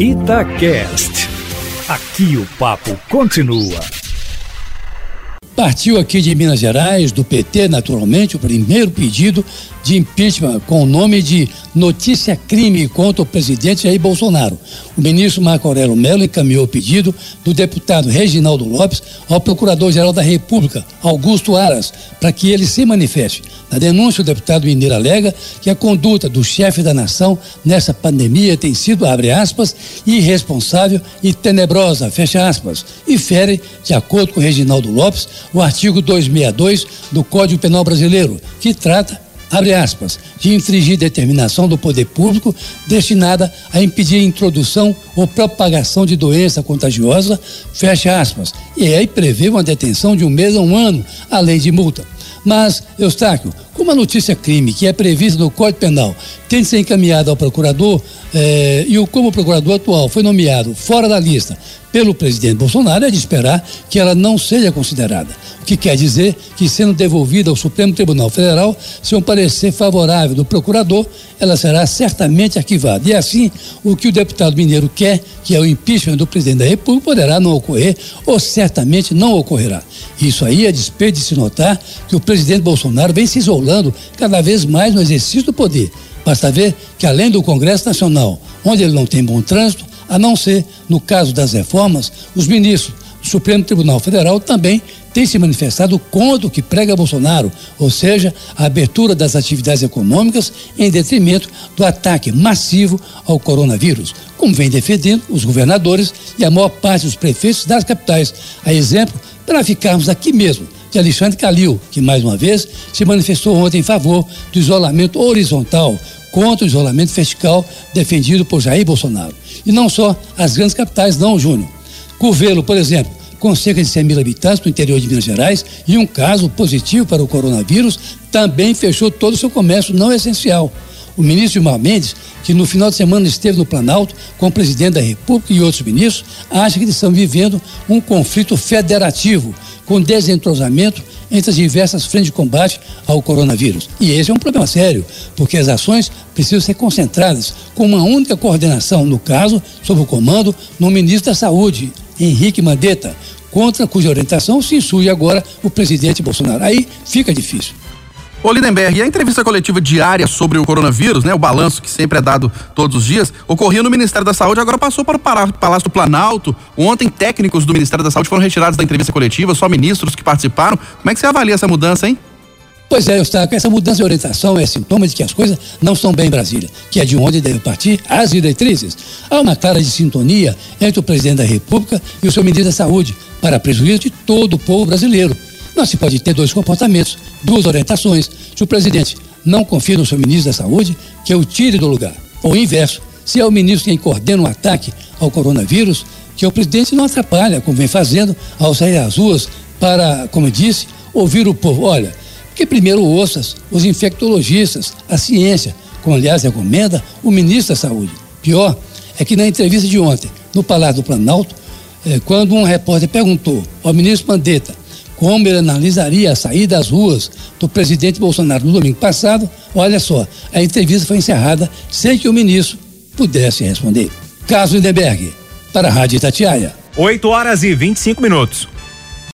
Itacast. Aqui o papo continua. Partiu aqui de Minas Gerais, do PT, naturalmente, o primeiro pedido de impeachment com o nome de notícia crime contra o presidente Jair Bolsonaro. O ministro Marco Aurélio Mello encaminhou o pedido do deputado Reginaldo Lopes ao procurador-geral da República, Augusto Aras, para que ele se manifeste. Na denúncia, o deputado mineiro alega que a conduta do chefe da nação nessa pandemia tem sido, abre aspas, irresponsável e tenebrosa, fecha aspas, e fere, de acordo com Reginaldo Lopes, o artigo 262 do Código Penal Brasileiro, que trata abre aspas, de infringir determinação do poder público destinada a impedir a introdução ou propagação de doença contagiosa, fecha aspas, e aí prevê uma detenção de um mês a um ano, além de multa. Mas, Eustáquio, como a notícia crime que é prevista no Código Penal tem de ser encaminhada ao procurador eh, e o, como o procurador atual foi nomeado fora da lista pelo presidente Bolsonaro, é de esperar que ela não seja considerada. O que quer dizer que, sendo devolvida ao Supremo Tribunal Federal, se um parecer favorável do procurador, ela será certamente arquivada. E assim, o que o deputado mineiro quer, que é o impeachment do presidente da República, poderá não ocorrer ou certamente não ocorrerá. Isso aí é despeito de se notar que o presidente Bolsonaro vem se isolando cada vez mais no exercício do poder. Basta ver que, além do Congresso Nacional, onde ele não tem bom trânsito, a não ser no caso das reformas, os ministros do Supremo Tribunal Federal também têm se manifestado contra o que prega Bolsonaro, ou seja, a abertura das atividades econômicas em detrimento do ataque massivo ao coronavírus, como vem defendendo os governadores e a maior parte dos prefeitos das capitais. A exemplo, para ficarmos aqui mesmo, de Alexandre Calil, que mais uma vez se manifestou ontem em favor do isolamento horizontal contra o isolamento vertical defendido por Jair Bolsonaro. E não só as grandes capitais, não, Júnior. Curvelo, por exemplo, com cerca de 100 mil habitantes no interior de Minas Gerais e um caso positivo para o coronavírus, também fechou todo o seu comércio não essencial. O ministro Gilmar Mendes, que no final de semana esteve no Planalto com o presidente da República e outros ministros, acha que eles estão vivendo um conflito federativo, com desentrosamento entre as diversas frentes de combate ao coronavírus. E esse é um problema sério, porque as ações precisam ser concentradas com uma única coordenação, no caso, sob o comando do ministro da Saúde, Henrique Mandetta, contra cuja orientação se insurge agora o presidente Bolsonaro. Aí fica difícil. Ô Lindenberg, e a entrevista coletiva diária sobre o coronavírus, né, o balanço que sempre é dado todos os dias, ocorria no Ministério da Saúde, agora passou para o Palácio do Planalto. Ontem, técnicos do Ministério da Saúde foram retirados da entrevista coletiva, só ministros que participaram. Como é que você avalia essa mudança, hein? Pois é, Eustáquio, essa mudança de orientação é sintoma de que as coisas não estão bem em Brasília, que é de onde devem partir as diretrizes. Há uma clara de sintonia entre o presidente da República e o seu ministro da Saúde, para prejuízo de todo o povo brasileiro. Não se pode ter dois comportamentos, duas orientações. Se o presidente não confia no seu ministro da Saúde, que o tire do lugar. Ou o inverso, se é o ministro quem coordena um ataque ao coronavírus, que o presidente não atrapalha, como vem fazendo, ao sair às ruas para, como disse, ouvir o povo. Olha, que primeiro ouças os infectologistas, a ciência, como aliás recomenda o ministro da Saúde. Pior é que na entrevista de ontem, no Palácio do Planalto, eh, quando um repórter perguntou ao ministro Mandetta ele analisaria a saída às ruas do presidente Bolsonaro no domingo passado, olha só, a entrevista foi encerrada sem que o ministro pudesse responder. Caso Lindenberg, para a Rádio Itatiaia. 8 horas e 25 minutos.